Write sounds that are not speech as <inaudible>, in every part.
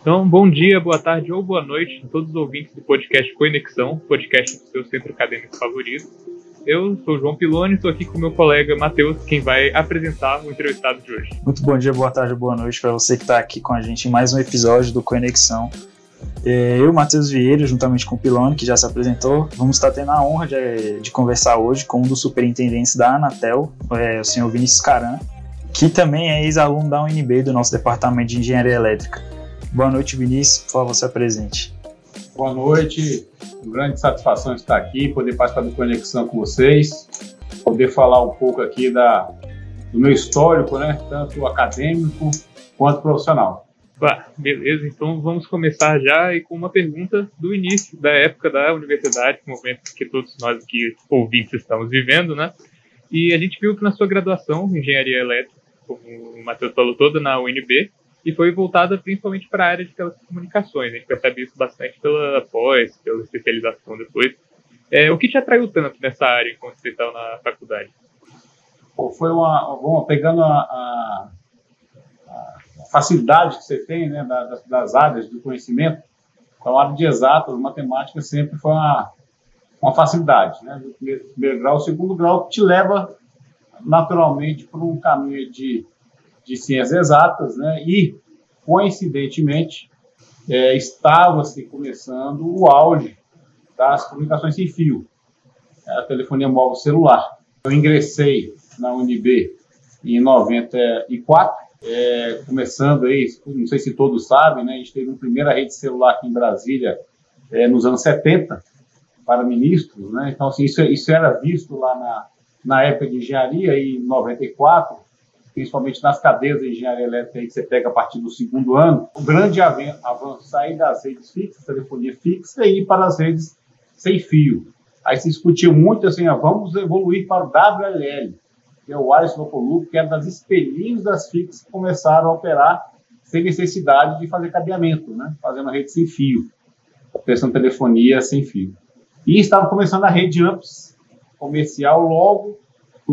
Então, bom dia, boa tarde ou boa noite a todos os ouvintes do podcast Conexão, podcast do seu centro acadêmico favorito. Eu sou o João Piloni, estou aqui com meu colega Matheus, quem vai apresentar o entrevistado de hoje. Muito bom dia, boa tarde, boa noite para você que está aqui com a gente em mais um episódio do Conexão. É, eu, Matheus Vieira, juntamente com o Pilone, que já se apresentou, vamos estar tendo a honra de, de conversar hoje com um dos superintendentes da Anatel, é, o senhor Vinícius Caran, que também é ex-aluno da UNB do nosso departamento de engenharia elétrica. Boa noite, Vinícius, por favor, se apresente. Boa noite, grande satisfação estar aqui, poder participar do Conexão com vocês, poder falar um pouco aqui da, do meu histórico, né, tanto acadêmico quanto profissional. Bah, beleza, então vamos começar já e com uma pergunta do início da época da universidade, momento que todos nós aqui ouvintes estamos vivendo, né? E a gente viu que na sua graduação, engenharia elétrica, como o Matheus falou, toda na UNB, e foi voltada principalmente para a área de telecomunicações. A gente percebe isso bastante pela pós, pela especialização depois. É, o que te atraiu tanto nessa área enquanto você estava na faculdade? Foi uma, bom, pegando a, a facilidade que você tem né, das, das áreas do conhecimento, a área de exatas, matemática sempre foi uma, uma facilidade, né, do primeiro, primeiro grau. O segundo grau te leva naturalmente para um caminho de, de ciências exatas, né, e coincidentemente é, estava-se começando o auge das comunicações sem fio, a telefonia móvel celular. Eu ingressei na UNB em 94 é, começando aí, não sei se todos sabem, né, a gente teve uma primeira rede celular aqui em Brasília é, nos anos 70 para ministros, né, então assim, isso, isso era visto lá na, na época de engenharia, em 94, principalmente nas cadeias de engenharia elétrica que você pega a partir do segundo ano, o grande avanço sair das redes fixas, telefonia fixa, e ir para as redes sem fio. Aí se discutiu muito assim, ó, vamos evoluir para o WLL, que é o Wireless Local Loop, que era das espelhinhos das FIX que começaram a operar sem necessidade de fazer cabeamento, né? fazendo a rede sem fio, oferecendo telefonia sem fio. E estava começando a rede AMPS comercial logo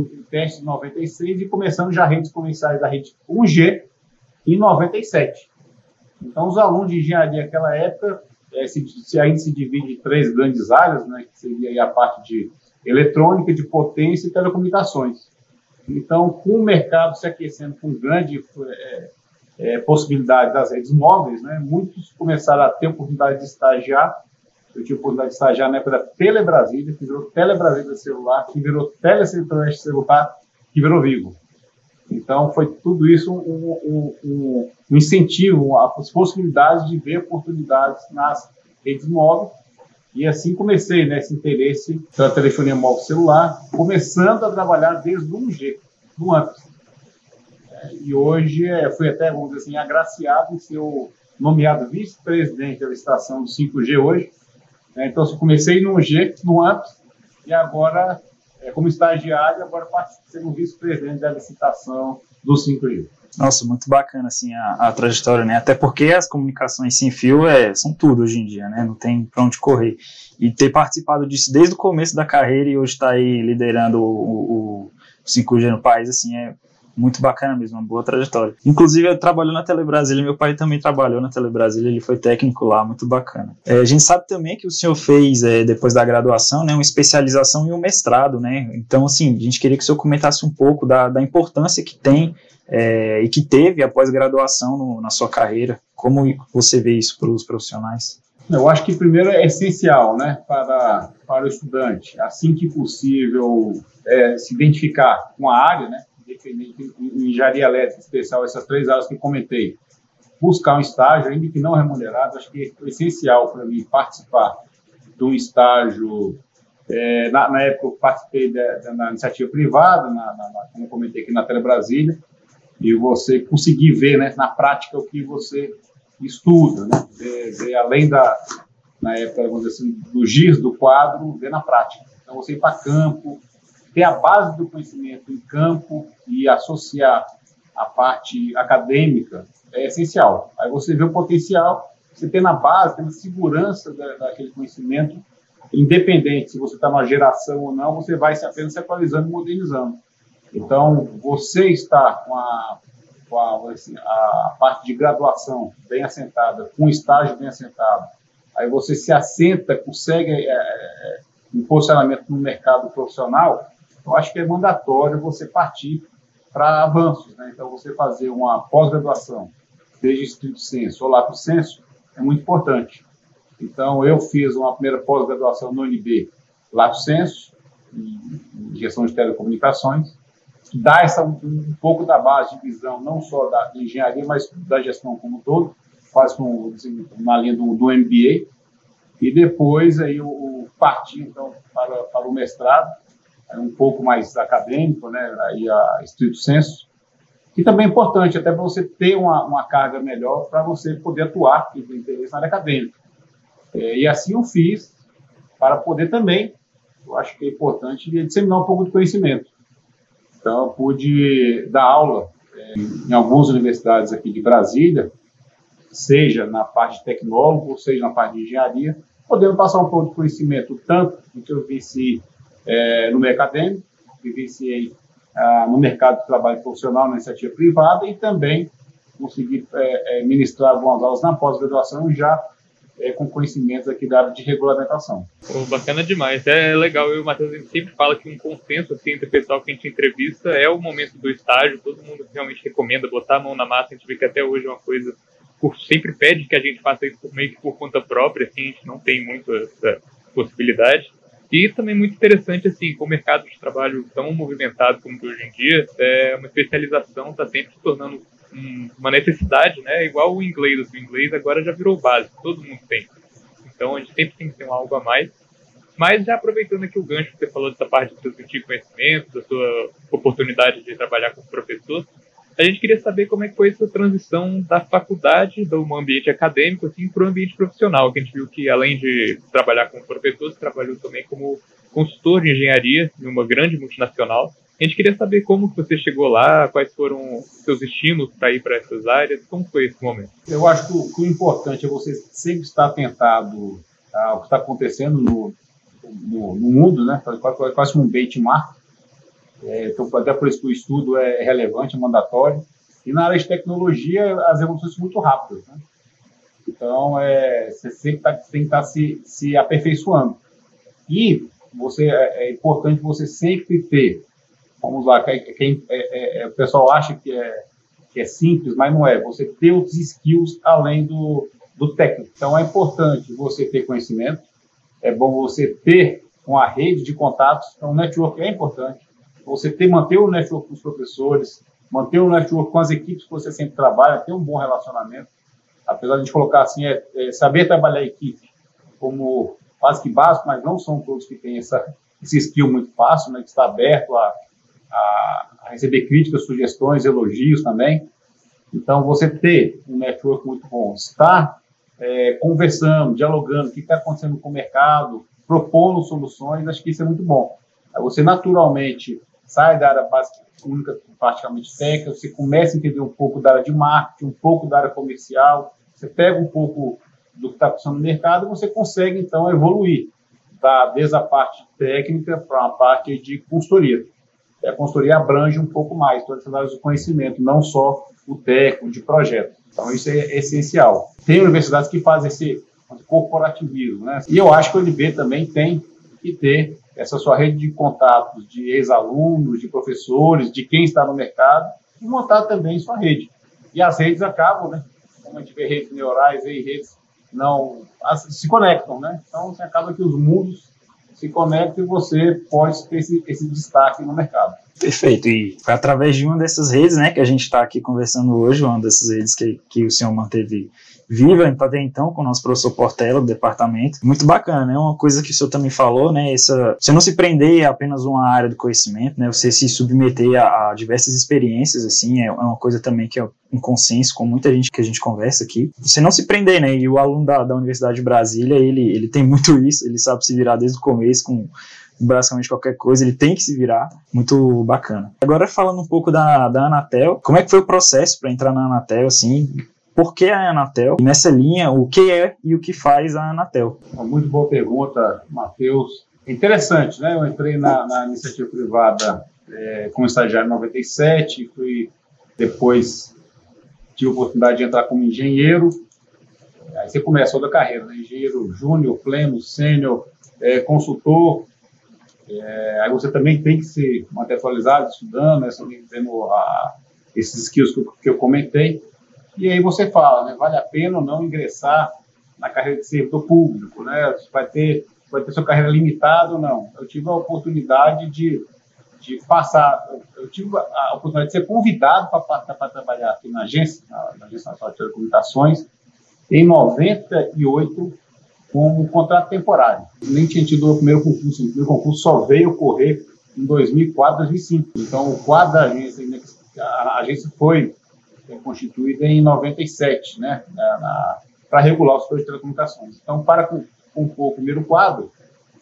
no teste de 96 e começando já redes comerciais da rede 1G em 97. Então, os alunos de engenharia naquela época, é, se, se a gente se divide em três grandes áreas, né, que seria a parte de eletrônica, de potência e telecomunicações. Então, com o mercado se aquecendo com grande é, é, possibilidade das redes móveis, né, muitos começaram a ter oportunidade de estagiar. Eu tive oportunidade de estagiar na época da Telebrasília, que virou Telebrasília celular, que virou Telecentroeste celular, que virou Vivo. Então, foi tudo isso um, um, um, incentivo, as possibilidades de ver oportunidades nas redes móveis e assim comecei nesse né, interesse pela telefonia móvel celular, começando a trabalhar desde o 1G, no. É, e hoje é, fui até, vamos dizer assim, agraciado em ser nomeado vice-presidente da licitação do 5G hoje. É, então, eu comecei no 1G, no AMPS, e agora, é, como estagiário, agora sendo vice-presidente da licitação do 5G. Nossa, muito bacana assim a, a, trajetória, né? Até porque as comunicações sem fio é, são tudo hoje em dia, né? Não tem para onde correr. E ter participado disso desde o começo da carreira e hoje estar tá aí liderando o, o, 5G no país, assim, é muito bacana mesmo, uma boa trajetória. Inclusive, eu trabalho na Telebrasília, meu pai também trabalhou na Telebrasília, ele foi técnico lá, muito bacana. É, a gente sabe também que o senhor fez, é, depois da graduação, né, uma especialização e um mestrado, né? Então, assim, a gente queria que o senhor comentasse um pouco da, da importância que tem é, e que teve após graduação na sua carreira. Como você vê isso para os profissionais? Eu acho que primeiro é essencial, né, para, para o estudante, assim que possível, é, se identificar com a área, né, independente em engenharia elétrica especial, essas três áreas que comentei, buscar um estágio, ainda que não remunerado, acho que é essencial para mim participar de um estágio. É, na, na, época eu participei da, da iniciativa privada, na, na, como eu comentei aqui na Tele Brasília, e você conseguir ver né, na prática o que você estuda, né? Ver, ver além da, na época, vamos dizer assim, do giz do quadro, ver na prática. Então, você ir para campo, ter a base do conhecimento em campo e associar a parte acadêmica é essencial. Aí você vê o potencial, você tem na base, tem a segurança da, daquele conhecimento, independente se você está numa geração ou não, você vai se apenas se atualizando e modernizando. Então, você está com a com a, assim, a parte de graduação bem assentada, com estágio bem assentado, aí você se assenta, consegue é, é, um posicionamento no mercado profissional, eu acho que é mandatório você partir para avanços. Né? Então, você fazer uma pós-graduação, desde estrito senso ou lato senso, é muito importante. Então, eu fiz uma primeira pós-graduação no UNB, lato senso, em gestão de telecomunicações, que dá essa, um, pouco da base de visão, não só da engenharia, mas da gestão como um todo, quase com uma linha do, do MBA, e depois aí o, o partir então para, para o mestrado, um pouco mais acadêmico, né, aí a estrito senso, que também é importante até para você ter uma, uma carga melhor para você poder atuar e ter interesse na área acadêmica. É, e assim eu fiz para poder também, eu acho que é importante disseminar um pouco de conhecimento. Então, eu pude dar aula é, em algumas universidades aqui de Brasília, seja na parte tecnólogo, seja na parte de engenharia, podendo passar um pouco de conhecimento, tanto do que eu vici é, no meio acadêmico, vivenciei ah, no mercado de trabalho profissional, na iniciativa privada, e também consegui é, ministrar algumas aulas na pós-graduação já é, com conhecimentos aqui da área de regulamentação. Bacana demais. É legal, eu e o Matheus, a gente sempre fala que um consenso assim, entre o pessoal que a gente entrevista é o momento do estágio, todo mundo realmente recomenda botar a mão na massa, a gente vê que até hoje é uma coisa, sempre pede que a gente faça isso meio que por conta própria, assim, a gente não tem muito essa possibilidade. E também muito interessante, assim, com o mercado de trabalho tão movimentado como hoje em dia, é, uma especialização está sempre se tornando um, uma necessidade, né? Igual o inglês, assim, o inglês agora já virou básico, todo mundo tem. Então a gente sempre tem que ter um algo a mais. Mas já aproveitando aqui o gancho que você falou dessa parte de transmitir conhecimento, da sua oportunidade de trabalhar como professor, a gente queria saber como é que foi essa transição da faculdade, do ambiente acadêmico, assim, para o ambiente profissional, que a gente viu que, além de trabalhar como professor, você trabalhou também como consultor de engenharia em uma grande multinacional. A gente queria saber como que você chegou lá, quais foram seus estímulos para ir para essas áreas, como foi esse momento? Eu acho que o, que o importante é você sempre estar atentado ao que está acontecendo no, no, no, mundo, né? quase um benchmark, é, então, até por isso que o estudo é relevante, é mandatório. E na área de tecnologia, as evoluções são muito rápidas. Né? Então, é, você sempre tá, tem que estar tá se, se aperfeiçoando. E você, é, é, importante você sempre ter, vamos lá, quem, é, é, é, o pessoal acha que é, que é simples, mas não é. Você ter outros skills além do, do técnico. Então, é importante você ter conhecimento, é bom você ter uma rede de contatos, então o network é importante você ter, manter o network com os professores, manter o network com as equipes que você sempre trabalha, ter um bom relacionamento. Apesar de a gente colocar assim, é, é saber trabalhar a equipe como quase que básico, mas não são todos que têm essa, esse skill muito fácil, né, que está aberto a, a, a receber críticas, sugestões, elogios também. Então, você ter um network muito bom, estar é, conversando, dialogando, o que está acontecendo com o mercado, propondo soluções, acho que isso é muito bom. Você naturalmente sai da área básica, única, praticamente técnica, você começa a entender um pouco da área de marketing, um pouco da área comercial, você pega um pouco do que está acontecendo no mercado você consegue, então, evoluir da, desde a parte técnica para a parte de consultoria. A consultoria abrange um pouco mais todas as áreas do conhecimento, não só o técnico de projeto. Então, isso é essencial. Tem universidades que fazem esse corporativismo, né? E eu acho que o UNB também tem que ter essa sua rede de contatos de ex-alunos, de professores, de quem está no mercado, e montar também sua rede. E as redes acabam, né? Como a gente vê redes neurais e redes não se conectam, né? Então, assim, acaba que os mundos se conectam e você pode ter esse, esse destaque no mercado. Perfeito. E foi através de uma dessas redes, né, que a gente está aqui conversando hoje, uma dessas redes que, que o senhor manteve viva até então com o nosso professor Portela do departamento. Muito bacana, né? Uma coisa que o senhor também falou, né? Essa, você não se prender a apenas uma área do conhecimento, né? Você se submeter a, a diversas experiências, assim, é, é uma coisa também que é um consenso com muita gente que a gente conversa aqui. Você não se prender, né? E o aluno da, da Universidade de Brasília, ele, ele tem muito isso, ele sabe se virar desde o começo com basicamente qualquer coisa, ele tem que se virar. Muito bacana. Agora falando um pouco da, da Anatel, como é que foi o processo para entrar na Anatel, assim? por que a Anatel? E nessa linha, o que é e o que faz a Anatel? Uma muito boa pergunta, Matheus. Interessante, né? Eu entrei na, na iniciativa privada é, como estagiário em 97, fui depois tive a oportunidade de entrar como engenheiro. Aí você começa toda a carreira, né? engenheiro júnior, pleno, sênior, é, consultor. É, aí você também tem que se manter atualizado, estudando, né? tendo a, esses skills que eu, que eu comentei. E aí você fala, né? Vale a pena ou não ingressar na carreira de servidor público, né? Vai ter, vai ter sua carreira limitada ou não. Eu tive a oportunidade de de passar. Eu tive a oportunidade de ser convidado para trabalhar aqui na agência, na, Agência Nacional de Telecomunicações, em 98, como contrato temporário. Nem tinha tido o primeiro concurso, o primeiro concurso só veio ocorrer em 2004, 2005. Então, o quadro da agência, a agência foi constituída em 97, né, para regular os setores de telecomunicações. Então, para compor o primeiro quadro,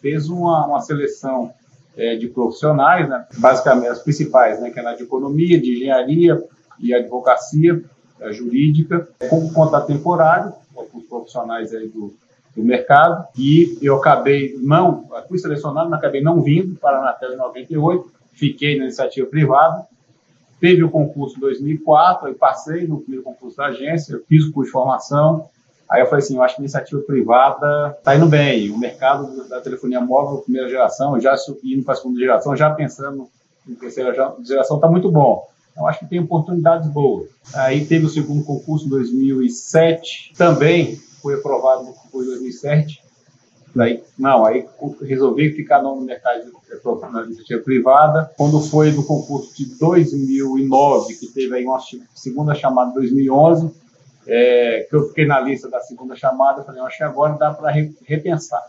fez uma, uma seleção é, de profissionais, né? basicamente as principais, né? que é na de economia, de engenharia e advocacia é, jurídica, com contrato temporário, os profissionais aí do, do mercado, e eu acabei não, fui selecionado, mas acabei não vindo para a Anatel em 98, fiquei na iniciativa privada, teve o concurso em 2004, aí passei no primeiro concurso da agência, fiz o curso de formação, Aí eu falei assim, eu acho que a iniciativa privada está indo bem. O mercado da telefonia móvel, primeira geração, já indo para a segunda geração, já pensando em terceira geração, está muito bom. Eu acho que tem oportunidades boas. Aí teve o segundo concurso em 2007, também foi aprovado no concurso de 2007. Daí, não, aí resolvi ficar no mercado de iniciativa privada. Quando foi no concurso de 2009, que teve aí uma segunda chamada em 2011, é, que eu fiquei na lista da segunda chamada, falei, acho que agora dá para repensar.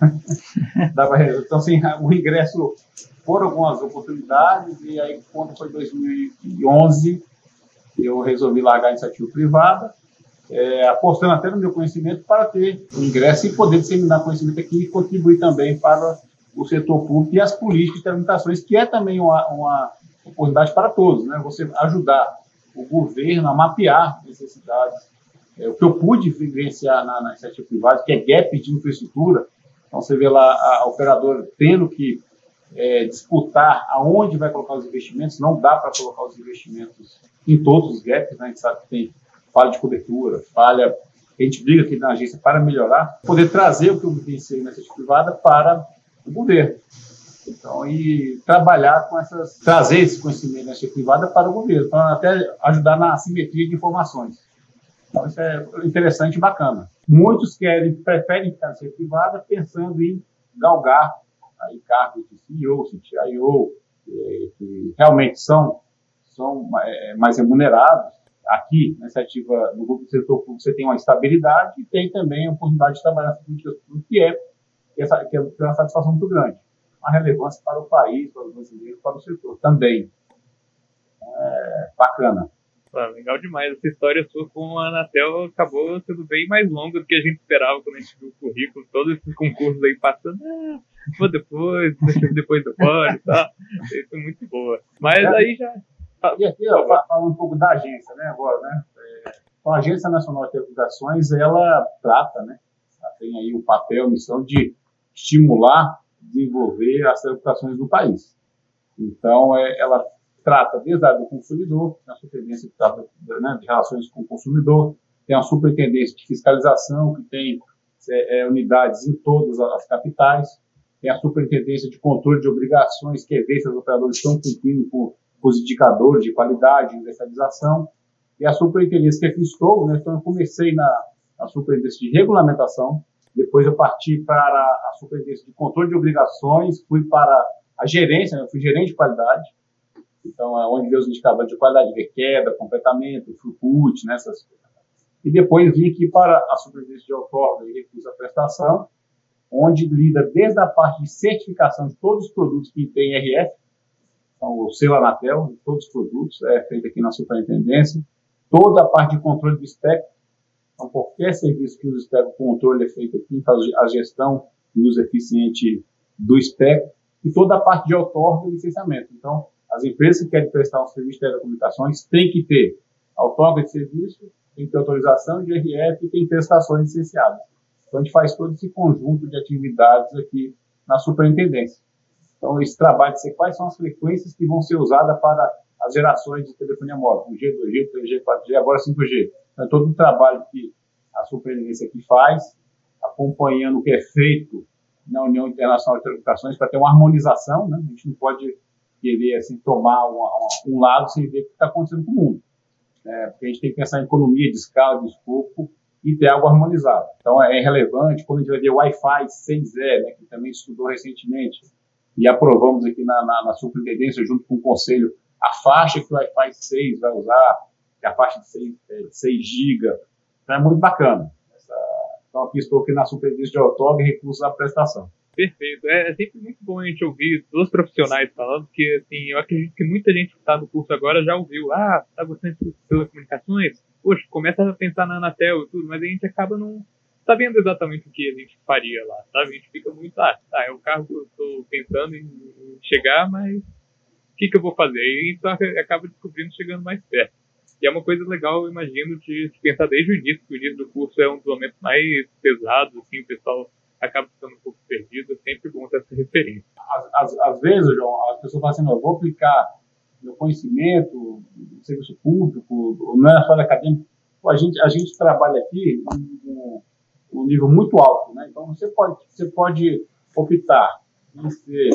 <laughs> dá pra, então, assim, o ingresso foram algumas oportunidades, e aí, quando foi 2011, eu resolvi largar a iniciativa privada, é, apostando até no meu conhecimento para ter ingresso e poder disseminar conhecimento aqui e contribuir também para o setor público e as políticas de telecomunicações, que é também uma, uma oportunidade para todos, né? Você ajudar o governo a mapear necessidades. É, o que eu pude vivenciar na, na iniciativa privada, que é gap de infraestrutura, então você vê lá a operadora tendo que é, disputar aonde vai colocar os investimentos, não dá para colocar os investimentos em todos os gaps, né? a gente sabe que tem falha de cobertura, falha, a gente briga aqui na agência para melhorar, poder trazer o que eu vivenciei na iniciativa privada para o governo. Então, e trabalhar com essas, trazer esse conhecimento da privada para o governo, para até ajudar na assimetria de informações. Então, isso é interessante e bacana. Muitos querem, preferem ficar na privada pensando em galgar aí cargos de CEO, CTIO, que realmente são, são é, mais remunerados. Aqui, na iniciativa no grupo do setor público, você tem uma estabilidade e tem também a oportunidade de trabalhar com políticas públicas, que é, que é, que é uma satisfação muito grande uma relevância para o país, para os brasileiros, para o setor também. É, bacana. Ah, legal demais. Essa história sua com a Anatel acabou sendo bem mais longa do que a gente esperava quando a gente viu o currículo, todos esses concursos aí passando. Ah, vou depois, depois do pode e tal. Isso é muito boa. Mas é. aí já. E aqui, falando um pouco da agência, né, agora, né? É, a Agência Nacional de Telecomunicações, ela trata, né? Ela tem aí o papel, a missão de estimular desenvolver as telecomunicações do país. Então, é, ela trata desde a do consumidor, tem a superintendência que trata né, de relações com o consumidor, tem a superintendência de fiscalização, que tem é, é, unidades em todas as capitais, tem a superintendência de controle de obrigações, que é ver se os operadores estão cumprindo com os indicadores de qualidade, de universalização, e a superintendência que aqui né, então eu comecei na, na superintendência de regulamentação, depois eu parti para a superintendência de controle de obrigações, fui para a gerência, né? eu fui gerente de qualidade, então é onde vê os indicadores de qualidade, de queda, completamento, throughput, né? E depois vim aqui para a superintendência de outorga e recurso à prestação, onde lida desde a parte de certificação de todos os produtos que tem RF, então o selo Anatel, todos os produtos, é feito aqui na superintendência, toda a parte de controle do espectro, então, qualquer serviço que use espectro, controle é feito aqui, faz a gestão e uso eficiente do espectro e toda a parte de outorga e licenciamento. Então, as empresas que querem prestar um serviço de telecomunicações têm que ter outorga de serviço, tem que ter autorização de RF e tem prestações licenciadas. Então, a gente faz todo esse conjunto de atividades aqui na superintendência. Então, esse trabalho de ser quais são as frequências que vão ser usadas para as gerações de telefonia móvel, 1G, 2G, 3G, 4G, agora 5G. Então, é todo um trabalho que a Superintendência aqui faz, acompanhando o que é feito na União Internacional de Telecomunicações para ter uma harmonização, né? A gente não pode querer assim tomar uma, um lado sem ver o que está acontecendo com o mundo, né? Porque a gente tem que pensar em economia de escala, de escopo e ter algo harmonizado. Então é relevante quando a gente vai ver Wi-Fi 6E, né, que também estudou recentemente e aprovamos aqui na, na, na superintendência junto com o conselho a faixa que o Wi-Fi 6 vai usar, que é a faixa de 6, é, 6 GB. Então é muito bacana. Essa, então aqui estou aqui na superintendência de Autógrafo e recursos à prestação. Perfeito. É, é, sempre muito bom a gente ouvir dos profissionais falando, porque assim, eu acredito que muita gente que está no curso agora já ouviu, ah, está gostando de telecomunicações? Poxa, começa a pensar na Anatel e tudo, mas a gente acaba não sabendo exatamente o que a gente faria lá, sabe? A gente fica muito, ah, tá, é o carro que eu estou pensando em, chegar, mas o que, que eu vou fazer? E então acaba descobrindo chegando mais perto. E é uma coisa legal, eu imagino, de, pensar desde o início, que o início do curso é um dos momentos mais pesados, assim, o pessoal acaba ficando um pouco perdido, é sempre ter essa referência. Às, às, às vezes, João, as pessoas falam assim, eu vou aplicar meu conhecimento serviço público, não é só da acadêmica. A gente, a gente trabalha aqui num, num nível muito alto, né? Então, você pode, você pode optar em ser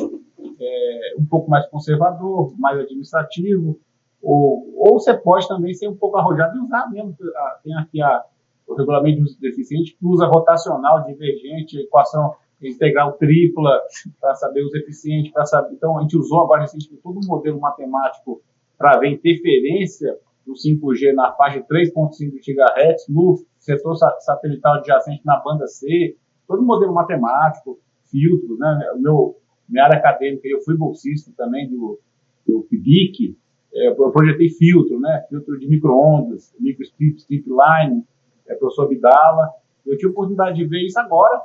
é, um pouco mais conservador, mais administrativo, ou, ou você pode também ser um pouco arrojado e usar mesmo. Tem aqui a, o regulamento de uso deficiente que usa rotacional, divergente, equação integral tripla, para saber os eficientes, para saber. Então, a gente usou agora recentemente todo um modelo matemático para ver interferência do 5G na faixa de 3.5 GHz, no setor satelital adjacente na banda C, todo modelo matemático, filtros, né? Meu, minha área acadêmica, eu fui bolsista também do, do PIBIC, é, eu projetei filtro, né? Filtro de microondas, microstrip, strip line, é, professor Abdala. Eu tive a oportunidade de ver isso agora.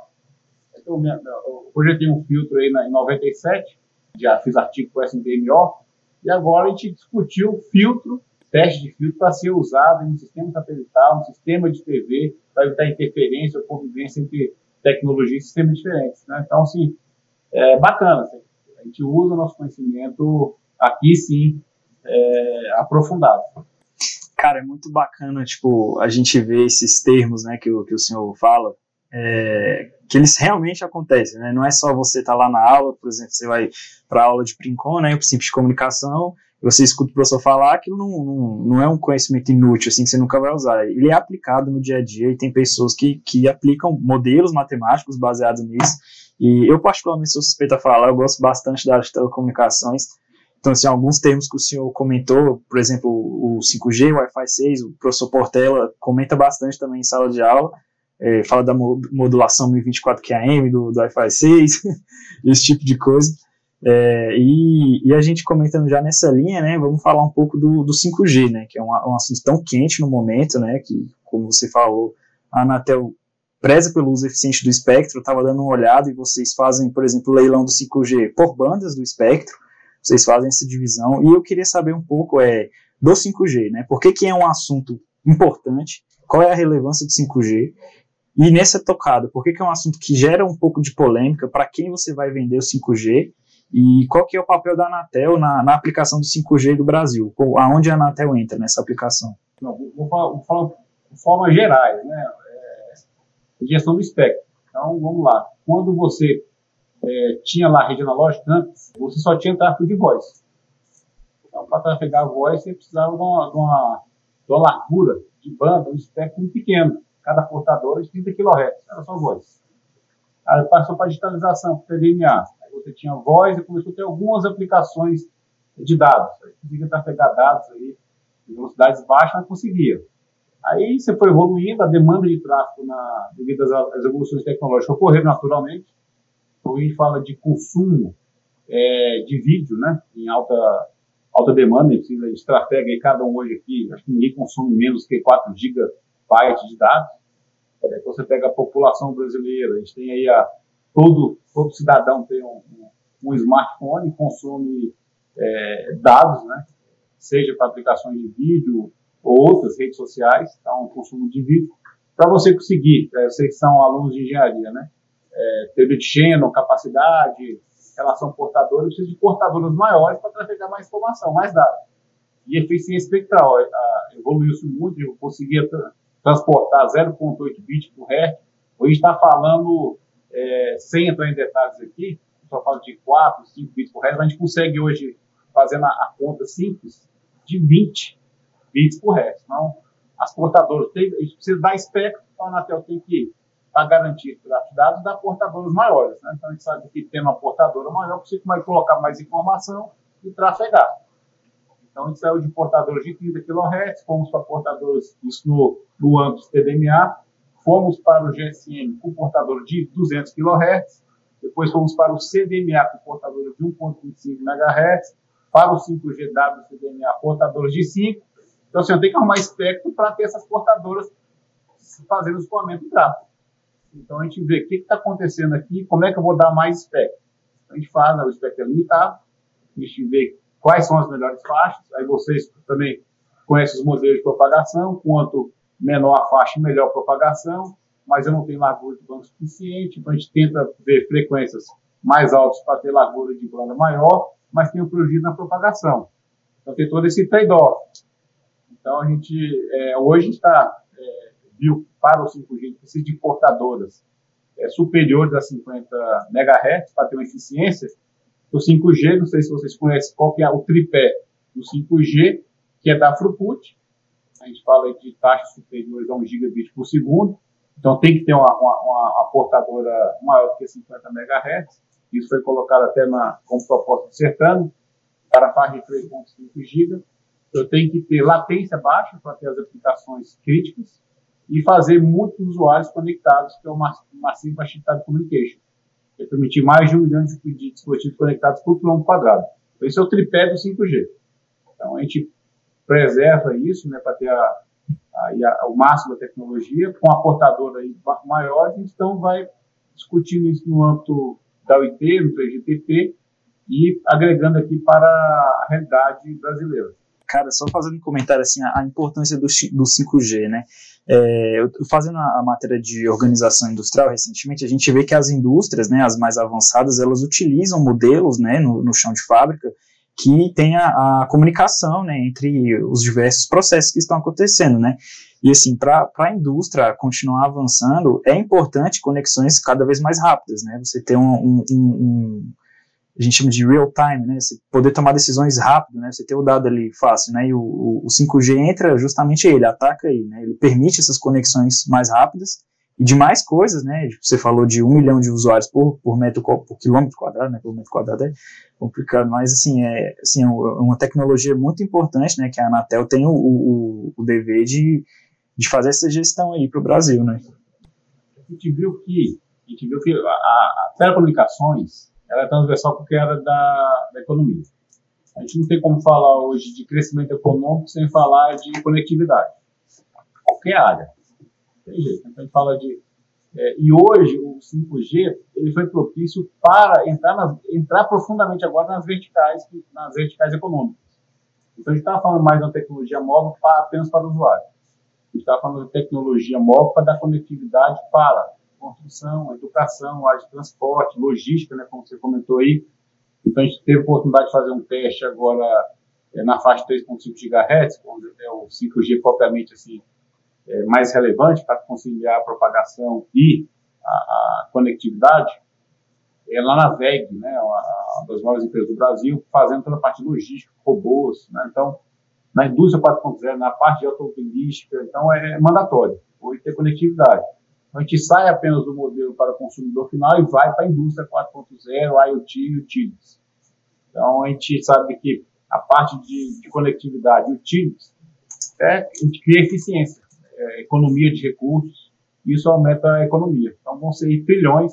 Eu, eu projetei um filtro aí na, em 97, já fiz artigo com o SNDMO, e agora a gente discutiu filtro, teste de filtro para ser usado em um sistema satelital, um sistema de TV, para evitar interferência ou convivência entre tecnologias e sistemas diferentes. Né? Então, assim, é bacana. Assim, a gente usa o nosso conhecimento aqui, sim, é, aprofundado. Cara, é muito bacana, tipo, a gente vê esses termos, né, que, o, que o senhor fala, é, que eles realmente acontecem, né? Não é só você estar tá lá na aula, por exemplo, você vai para a aula de Princon, né, o de comunicação, você escuta o professor falar, aquilo não, não, não é um conhecimento inútil, assim, que você nunca vai usar. Ele é aplicado no dia a dia e tem pessoas que, que aplicam modelos matemáticos baseados nisso. E eu, particularmente, sou suspeito a falar, eu gosto bastante das telecomunicações, então, assim, alguns termos que o senhor comentou, por exemplo, o 5G, o Wi-Fi 6, o professor Portela comenta bastante também em sala de aula, é, fala da modulação 1024 QAM, do, do Wi-Fi 6, <laughs> esse tipo de coisa. É, e, e, a gente comentando já nessa linha, né, vamos falar um pouco do, do 5G, né, que é um, um assunto tão quente no momento, né, que, como você falou, a Anatel preza pelo uso eficiente do espectro, estava dando uma olhada e vocês fazem, por exemplo, leilão do 5G por bandas do espectro, vocês fazem essa divisão, e eu queria saber um pouco é, do 5G, né? Por que, que é um assunto importante, qual é a relevância do 5G, e nessa tocada, por que, que é um assunto que gera um pouco de polêmica, para quem você vai vender o 5G, e qual que é o papel da Anatel na, na aplicação do 5G do Brasil? Aonde a Anatel entra nessa aplicação? Não, vou, falar, vou falar de forma gerais, né? É, gestão do espectro. Então, vamos lá. Quando você é, tinha lá a rede analógica antes, você só tinha tráfego de voz. Então, para trafegar a voz, você precisava de uma, de uma, de uma largura de banda, um espectro pequeno. Cada portador de 30 kHz, era só voz. Aí passou para digitalização, para TDMA. Você tinha voz e começou a ter algumas aplicações de dados. Aí conseguia trafegar dados aí, em velocidades baixas, mas conseguia. Aí você foi evoluindo, a demanda de tráfego na, devido às, às evoluções tecnológicas ocorreram naturalmente quando a gente fala de consumo é, de vídeo, né, em alta, alta demanda, a gente trafega aí cada um hoje aqui, acho que ninguém consome menos que 4 gigabytes de dados. É, então você pega a população brasileira, a gente tem aí a, todo, todo cidadão tem um, um smartphone consome é, dados, né, seja para aplicações de vídeo ou outras redes sociais, então um consumo de vídeo. Para você conseguir, é, vocês são alunos de engenharia, né, é, teoria de capacidade, relação portadora, precisa de portadoras maiores para trafegar mais informação, mais dados. E eficiência espectral, evoluiu-se muito, eu conseguia transportar 0.8 bits por hertz, hoje está falando, é, sem entrar em detalhes aqui, só falo de 4, 5 bits por hertz, mas a gente consegue hoje, fazendo a, a conta simples, de 20 bits por hertz. Então, as portadoras, tem, a gente precisa dar espectro, então a Anatel tem que, para garantir os dados, dar portadoras maiores. Né? Então, a gente sabe que tendo uma portadora maior, você vai colocar mais informação e trafegar. Então, a gente saiu de portadores de 30 kHz, fomos para portadores, isso no, no âmbito TDMA, fomos para o GSM com portador de 200 kHz, depois fomos para o CDMA com portador de 1.25 MHz, para o 5G WCDMA portadores de 5. Então, assim, eu tenho que arrumar espectro para ter essas portadoras fazendo o escoamento gráfico. Então, a gente vê o que está acontecendo aqui, como é que eu vou dar mais espectro. A gente faz, né, o espectro é limitado, a gente vê quais são as melhores faixas, aí vocês também conhecem os modelos de propagação, quanto menor a faixa, melhor a propagação, mas eu não tenho largura de banda suficiente, então a gente tenta ver frequências mais altas para ter largura de banda maior, mas tem o prejuízo na propagação. Então tem todo esse trade-off. Então a gente, é, hoje está, é, viu, para o 5G, a gente precisa de portadoras é, superiores a 50 MHz para ter uma eficiência, do 5G, não sei se vocês conhecem qual que é o tripé do 5G, que é da throughput, a gente fala de taxas superiores a 1 gigabit por segundo, então tem que ter uma, uma, uma portadora maior do que 50 MHz, isso foi colocado até na, como proposta do Sertano, para a faixa de 3.5 GB, eu tenho que ter latência baixa para ter as aplicações críticas e fazer muitos usuários conectados, que é o Massive Machine Communication é permitir mais de um milhão de dispositivos conectados por quilômetro quadrado. Então, esse é o tripé do 5G. Então, a gente preserva isso né, para ter a, a, a, o máximo da tecnologia, com a portadora aí maior, a gente então vai discutindo isso no âmbito da UIT, no 3GPP, e agregando aqui para a realidade brasileira. Cara, só fazendo um comentário assim, a, a importância do, do 5G, né? É, eu, fazendo a, a, matéria de organização industrial recentemente, a gente vê que as indústrias, né, as mais avançadas, elas utilizam modelos, né, no, no chão de fábrica que tem a, comunicação, né, entre os diversos processos que estão acontecendo, né? E assim, para a indústria continuar avançando, é importante conexões cada vez mais rápidas, né? Você ter um, um, um a gente chama de real time, né? Você poder tomar decisões rápido, né? Você ter o dado ali fácil, né? E o, o 5G entra justamente ele, ataca aí, né? Ele permite essas conexões mais rápidas e de mais coisas, né? Você falou de um milhão de usuários por, por metro por quilômetro quadrado, né? Por metro quadrado é complicado, mas assim é assim é uma tecnologia muito importante, né? Que a Anatel tem o, o, o dever de, de fazer essa gestão aí para o Brasil, né? A gente viu que a gente viu que a, a telecomunicações ela é transversal porque era da, da economia. A gente não tem como falar hoje de crescimento econômico sem falar de conectividade. Qualquer área. Tem jeito. Então a gente fala de. É, e hoje o 5G ele foi propício para entrar, nas, entrar profundamente agora nas verticais, nas verticais econômicas. Então a gente estava falando mais da tecnologia móvel para, apenas para o usuário. A gente estava falando de tecnologia móvel para dar conectividade para construção, educação, área de transporte, logística, né, como você comentou aí. Então, a gente teve a oportunidade de fazer um teste agora é, na faixa 3.5 GHz, onde é o 5G propriamente assim, é, mais relevante para conciliar a propagação e a, a conectividade, é lá na VEG, né, uma das maiores empresas do Brasil, fazendo toda a parte logística, robôs, né, então, na indústria 4.0, na parte de automobilística, então é mandatório, hoje ter conectividade. Então, a gente sai apenas do modelo para o consumidor final e vai para a indústria 4.0, IoT e utilities. Então, a gente sabe que a parte de, de conectividade e utilities é, a gente cria eficiência, é, economia de recursos, isso aumenta a economia. Então, vão ser trilhões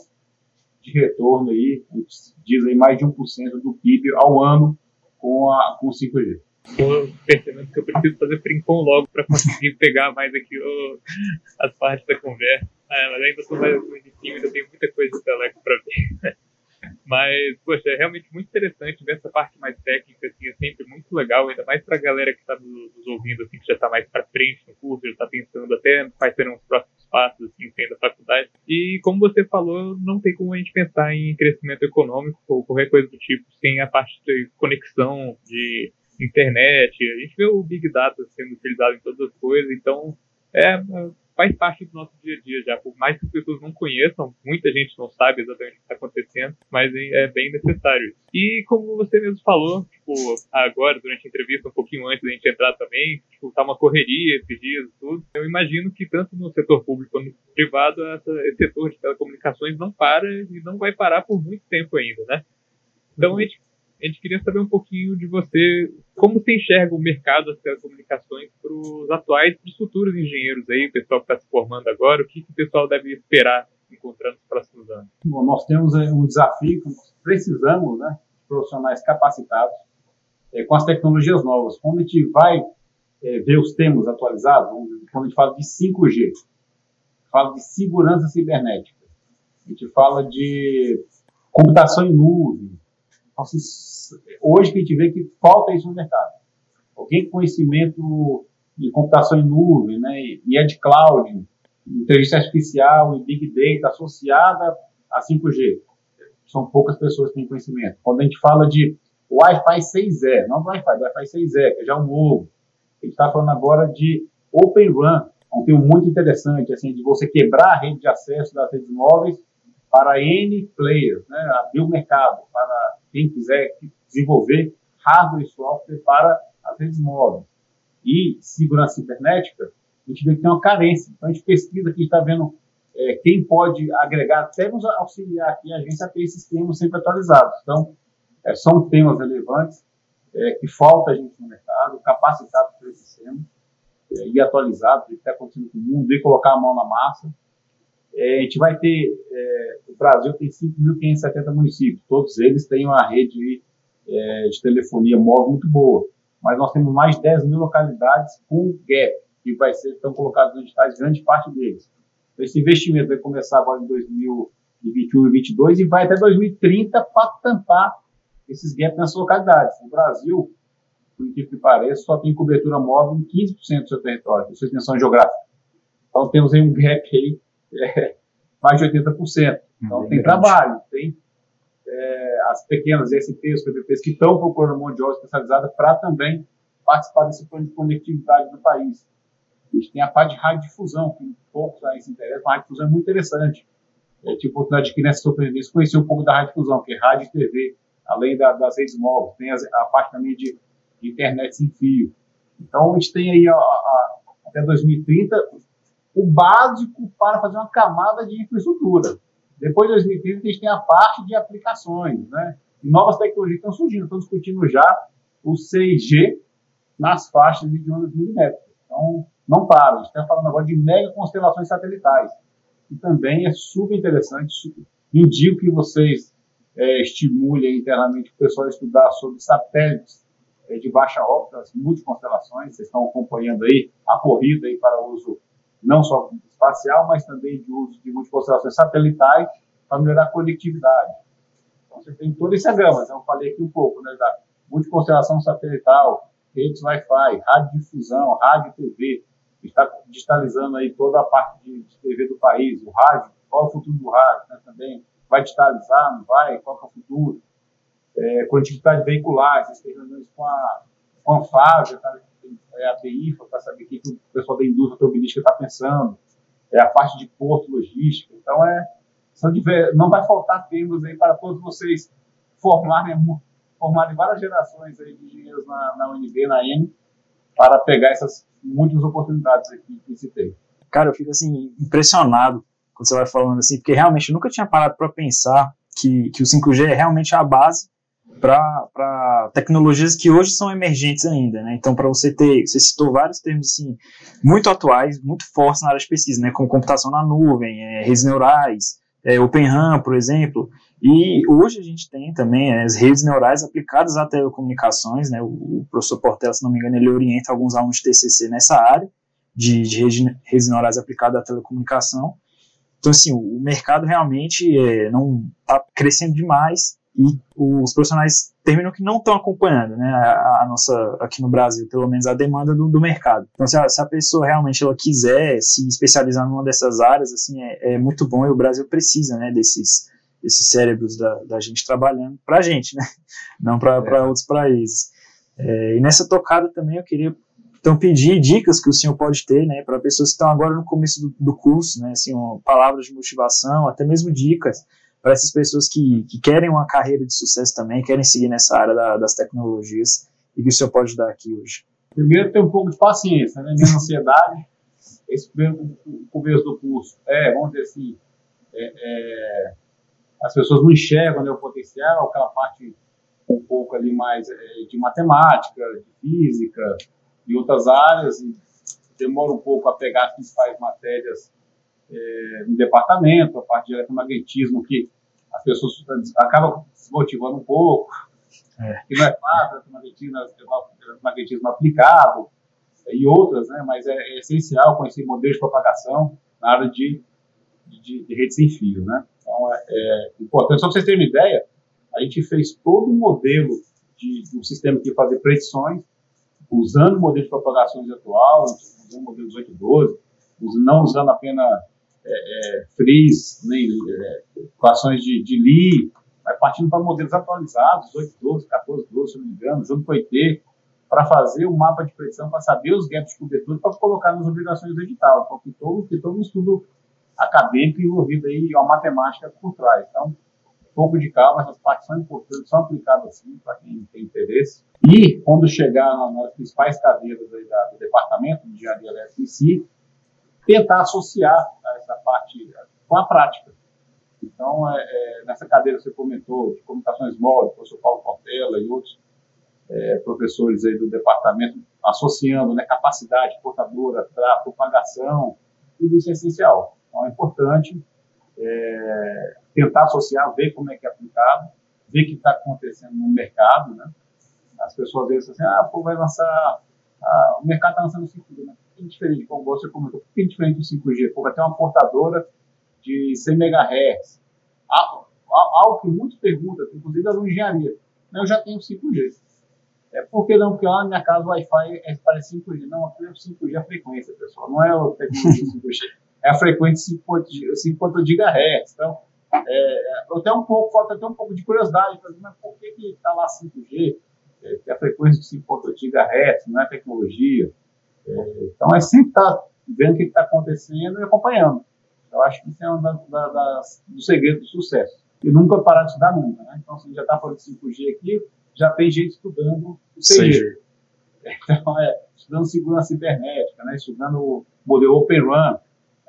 de retorno aí, a gente diz aí mais de 1% do PIB ao ano com, a, com o 5G tô percebendo que eu preciso fazer prim-pom logo para conseguir pegar mais aqui oh, as partes da conversa. Ah, mas ainda estou mais início, ainda tenho muita coisa de teleco para ver. Mas, poxa, é realmente muito interessante ver essa parte mais técnica, assim, é sempre muito legal, ainda mais para a galera que está nos ouvindo, assim, que já está mais para frente no curso, já está pensando até quais serão os próximos passos, assim, saindo da faculdade. E, como você falou, não tem como a gente pensar em crescimento econômico ou qualquer coisa do tipo sem a parte de conexão, de internet, a gente vê o Big Data sendo utilizado em todas as coisas, então é, faz parte do nosso dia a dia já. Por mais que as pessoas não conheçam, muita gente não sabe exatamente o que está acontecendo, mas é bem necessário. E como você mesmo falou, tipo, agora, durante a entrevista, um pouquinho antes da gente entrar também, tipo, tá uma correria esses dias e tudo. Eu imagino que tanto no setor público quanto no privado, essa, esse setor de telecomunicações não para e não vai parar por muito tempo ainda, né? Então a gente a gente queria saber um pouquinho de você, como você enxerga o mercado das telecomunicações para os atuais e para os futuros engenheiros aí, o pessoal que está se formando agora, o que, que o pessoal deve esperar encontrar nos próximos anos? Bom, nós temos um desafio precisamos, né, de profissionais capacitados é, com as tecnologias novas. Quando a gente vai é, ver os temas atualizados, quando a gente fala de 5G, fala de segurança cibernética, a gente fala de computação em nuvem, hoje que a gente vê que falta isso no mercado. Alguém com conhecimento de computação em nuvem, né, e é de cloud, inteligência artificial e big data associada a 5G. São poucas pessoas que têm conhecimento. Quando a gente fala de Wi-Fi 6E, não Wi-Fi, Wi-Fi 6E, que é já um novo. A gente está falando agora de Open RAN, um termo muito interessante, assim, de você quebrar a rede de acesso das redes móveis para N players, né, abrir o mercado para quem quiser desenvolver hardware e software para as redes móveis. E segurança cibernética, a gente vê que tem uma carência. Então, a gente pesquisa aqui, está vendo é, quem pode agregar, até nos auxiliar aqui, a agência a ter esses termos sempre atualizados. Então, é, são temas relevantes é, que falta a gente no mercado, capacitado para esse tema, é, e atualizado, o que está acontecendo com o mundo, e colocar a mão na massa. É, a gente vai ter, é, o Brasil tem 5.570 municípios, todos eles têm uma rede é, de telefonia móvel muito boa, mas nós temos mais de 10 mil localidades com gap, que vai ser, estão colocados nos digitais, grande parte deles. Então, esse investimento vai começar agora em 2021 e 2022 e vai até 2030 para tampar esses gaps nas localidades. O Brasil, por incrível que pareça, só tem cobertura móvel em 15% do seu território, da sua extensão geográfica. Então temos aí um gap aí <laughs> é, mais de 80%. Então, tem trabalho, tem é, as pequenas SPs, PPPs que estão procurando mão de obra especializada para também participar desse plano de conectividade do país. A gente tem a parte de radiodifusão, que poucos aí se interessam, a radiodifusão é muito interessante. Eu tive a oportunidade aqui nessa supervivência conhecer um pouco da radiodifusão, que é rádio e TV, além da, das redes móveis, tem a, a parte também de, de, internet sem fio. Então, a gente tem aí a, a, até 2030 o básico para fazer uma camada de infraestrutura. Depois de 2030, a gente tem a parte de aplicações, né? E novas tecnologias estão surgindo, estão discutindo já o 6G nas faixas de ondas milimétricas. Então, não para. A gente está falando agora de mega constelações satelitais, que também é super interessante. Super... Indico que vocês é, estimulem internamente o pessoal a estudar sobre satélites é, de baixa órbita, as multiconstelações. Vocês estão acompanhando aí a corrida aí para o uso não só espacial, mas também de uso de multiconstelações satelitais para melhorar a conectividade. Então, você tem toda essa gama, então eu falei aqui um pouco, né, da multiconstelação satelital, redes Wi-Fi, radiodifusão, rádio TV, está digitalizando aí toda a parte de, TV do país, o rádio, qual é o futuro do rádio, né, também vai digitalizar, não vai, qual é o futuro, é, conectividade veicular, vocês têm reuniões com a, com a tá, é a BIFA, para saber o que, o pessoal da indústria automobilística está pensando, é a parte de porto, logística. Então, é, não vai faltar termos aí para todos vocês formarem, formarem várias gerações aí de engenheiros na, na UNB, na M, para pegar essas muitas oportunidades aqui que tem. Cara, eu fico assim, impressionado quando você vai falando assim, porque realmente eu nunca tinha parado para pensar que, que o 5G é realmente a base para tecnologias que hoje são emergentes ainda, né? Então, para você ter, você citou vários termos assim muito atuais, muito fortes na área de pesquisa, né? Como computação na nuvem, é, redes neurais, é, Open RAM, por exemplo. E hoje a gente tem também é, as redes neurais aplicadas a telecomunicações, né? O, o, professor Portela, se não me engano, ele orienta alguns alunos de TCC nessa área de, de redes neurais aplicadas à telecomunicação. Então, assim, o mercado realmente é, não está crescendo demais e os profissionais terminam que não estão acompanhando, né, a, a, nossa, aqui no Brasil, pelo menos a demanda do, do mercado. Então, se a, se a, pessoa realmente ela quiser se especializar numa dessas áreas, assim, é, é muito bom e o Brasil precisa, né, desses, desses cérebros da, da gente trabalhando para a gente, né, <laughs> não para é. outros países. É, e nessa tocada também eu queria então pedir dicas que o senhor pode ter, né, para pessoas que estão agora no começo do, do curso, né, assim, palavras de motivação, até mesmo dicas para essas pessoas que, que querem uma carreira de sucesso também, querem seguir nessa área da, das tecnologias e que o senhor pode dar aqui hoje. Primeiro, ter um pouco de paciência, né, menos ansiedade. Esse primeiro começo do curso é, vamos dizer assim, é, é, as pessoas não enxergam né, o potencial, aquela parte um pouco ali mais é, de matemática, de física e outras áreas, e demora um pouco a pegar as principais matérias é, no departamento, a parte de eletromagnetismo, que as pessoas acabam se motivando um pouco, é. que não é fácil, eletromagnetismo, eletromagnetismo aplicado, e outras, né, mas é, é essencial conhecer modelos de propagação na área de, de, de rede sem fio, né? Então, é, é importante. Só para vocês terem uma ideia, a gente fez todo um modelo de, de um sistema que fazer predições, usando o modelo de propagações atual, usando o modelo 1812, não usando apenas é, é, nem é, equações de, de Lie, mas partindo para modelos atualizados, 1812, 1412, se não me engano, junto com o ET, para fazer um mapa de predição, para saber os gaps de cobertura, para colocar nas obrigações do edital. Tem todo, tem todo estudo acadêmico envolvido aí, uma matemática por trás. Então, um pouco de calma, essas partes são importantes, são aplicadas sim, para quem tem interesse. E, quando chegar nas principais cadeiras aí da, do departamento de engenharia elétrica em si, tentar associar essa parte com a prática. Então, é, é, nessa cadeira você comentou de comunicações móveis, o professor Paulo Portela e outros é, professores aí do departamento, associando né, capacidade portadora para propagação, tudo isso é essencial. Então, é importante é, tentar associar, ver como é que é aplicado, ver o que está acontecendo no mercado, né? As pessoas dizem assim, ah, pô, vai lançar, ah, o mercado está lançando 5G, né? Que diferente, como você comentou, é diferente do 5G? Pô, vai ter uma portadora de 100 MHz. Algo que muitos perguntam, inclusive da engenharia. Eu já tenho 5G. É, por que não? Porque lá na minha casa o Wi-Fi é para 5G. Não, aqui é 5G a frequência, pessoal. Não é a tecnologia 5G. É a frequência 50 GHz. Então, é, eu tenho um pouco, falta até um pouco de curiosidade, mas por que está lá 5G? É, que a frequência de 50 GHz, não é tecnologia. Então, é sempre estar tá vendo o que está acontecendo e acompanhando. Eu acho que isso é um da, da, das, dos segredos do sucesso. E nunca parar de estudar nunca. Né? Então, se já está falando de 5G aqui, já tem gente estudando o 6G. Então, é, estudando segurança cibernética, né? estudando o modelo Open Run.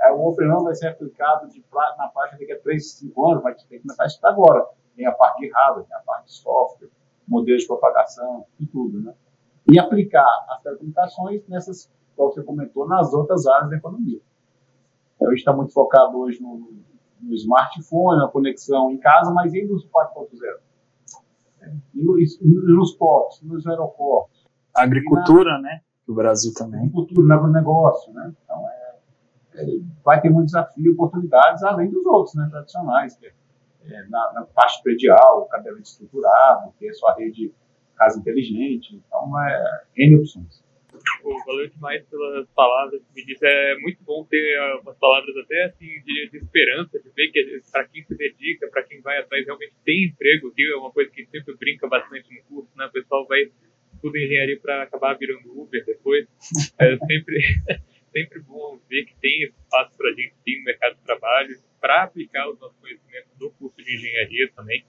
É, o Open Run vai ser aplicado de, na faixa daqui a 3, 5 anos, vai ter que começar a estudar agora. Tem a parte de hardware, tem a parte de software, modelos de propagação e tudo. Né? E aplicar as telecomunicações nessas, como você comentou, nas outras áreas da economia. Então, a gente está muito focado hoje no, no smartphone, na conexão em casa, mas e nos 4.0? e nos, nos portos, nos aeroportos. A agricultura, na, né? O Brasil também. Agricultura, no agronegócio, né? Então, é, é, vai ter muito desafio, oportunidades, além dos outros, né? Tradicionais, que é, é na, na, parte predial, cabeamento estruturado, ter sua rede casa inteligente. Então, é N opções. Valeu demais pelas palavras que me disse. É muito bom ter umas palavras até assim de, de esperança, de ver que para quem se dedica, para quem vai atrás, realmente tem emprego, que é uma coisa que sempre brinca bastante no curso, né? O pessoal vai tudo engenharia para acabar virando Uber depois. É sempre, <laughs> sempre bom ver que tem espaço para a gente, tem um mercado de trabalho, para aplicar os nossos conhecimentos no curso de engenharia também.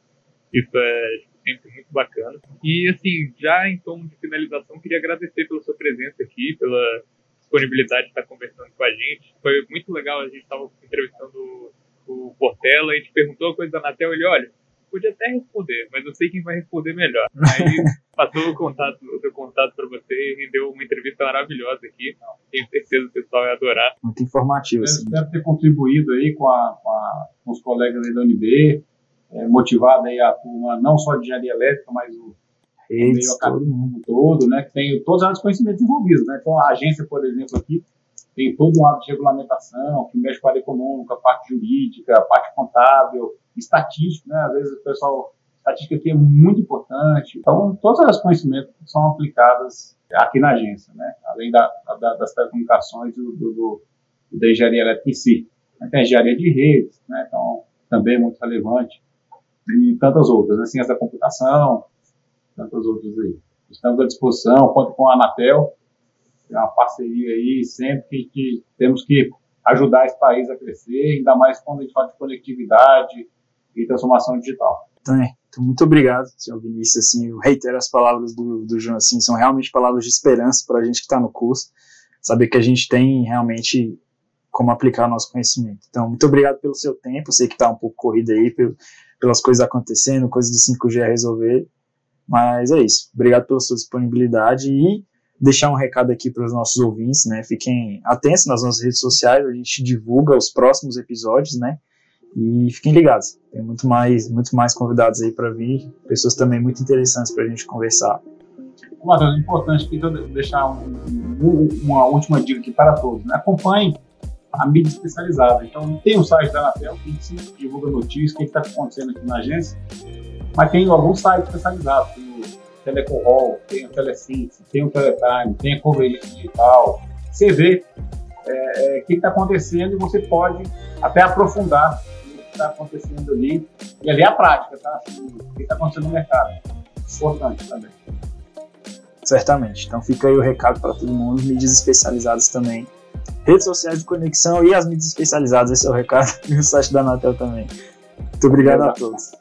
Isso é sempre muito bacana. E, assim, já em tom de finalização, queria agradecer pela sua presença aqui, pela disponibilidade de estar conversando com a gente. Foi muito legal, a gente estava entrevistando o Portela e te perguntou a coisa da Anatel, ele, olha, podia até responder, mas eu sei quem vai responder melhor. <laughs> Aí passou o contato, o seu contato para você e deu uma entrevista maravilhosa aqui. Tenho certeza que o pessoal vai adorar. Muito informativo. Assim. Espero ter contribuído aí com, a, com, a, com os colegas aí da UNB, é, motivada aí a turma não só de engenharia elétrica, mas o meio acadêmico todo, né, que tem todos os conhecimentos envolvidos, né, então a agência, por exemplo, aqui, tem todo um ato de regulamentação, que mexe com a área econômica, a parte jurídica, a parte contábil, estatística, né, às vezes o pessoal, estatística aqui é muito importante, então todos os conhecimentos são aplicados aqui na agência, né, além da, da, das telecomunicações do, do, do, da engenharia elétrica em si. Tem a engenharia de redes, né, então também é muito relevante e tantas outras, né? ciência da computação, tantas outras aí. estamos à disposição, conta com a Anatel, é uma parceria aí, sempre que, que, temos que ajudar esse país a crescer, ainda mais quando a gente fala de conectividade e transformação digital. Então, é, então muito obrigado, senhor Vinícius. Assim, eu reitero as palavras do, do João, assim, são realmente palavras de esperança para a gente que está no curso, saber que a gente tem realmente como aplicar o nosso conhecimento. Então, muito obrigado pelo seu tempo, sei que está um pouco corrido aí, pelas coisas acontecendo, coisas do 5G a resolver, mas é isso. Obrigado pela sua disponibilidade e deixar um recado aqui para os nossos ouvintes, né? Fiquem atentos nas nossas redes sociais, a gente divulga os próximos episódios, né? E fiquem ligados. Tem muito mais, muito mais convidados aí para vir, pessoas também muito interessantes para a gente conversar. Matheus, é importante deixar um, um, uma última dica aqui para todos. Né? Acompanhe a mídia especializada. Então, tem o site da Anatel, que divulga notícias, o que está acontecendo aqui na agência, mas tem alguns sites especializados. Tem o Telecom Hall, tem o Telecins, tem o Teletime, tem a Conveniência Digital. Você vê é, é o que está acontecendo e você pode até aprofundar o que está acontecendo ali. E ali é a prática, tá? Assim, o que está acontecendo no mercado. Importante também. Certamente. Então fica aí o recado para todo mundo, mídias especializadas também. Redes sociais de conexão e as mídias especializadas, esse é o recado. <laughs> E o site da Anatel também. Muito obrigado a todos.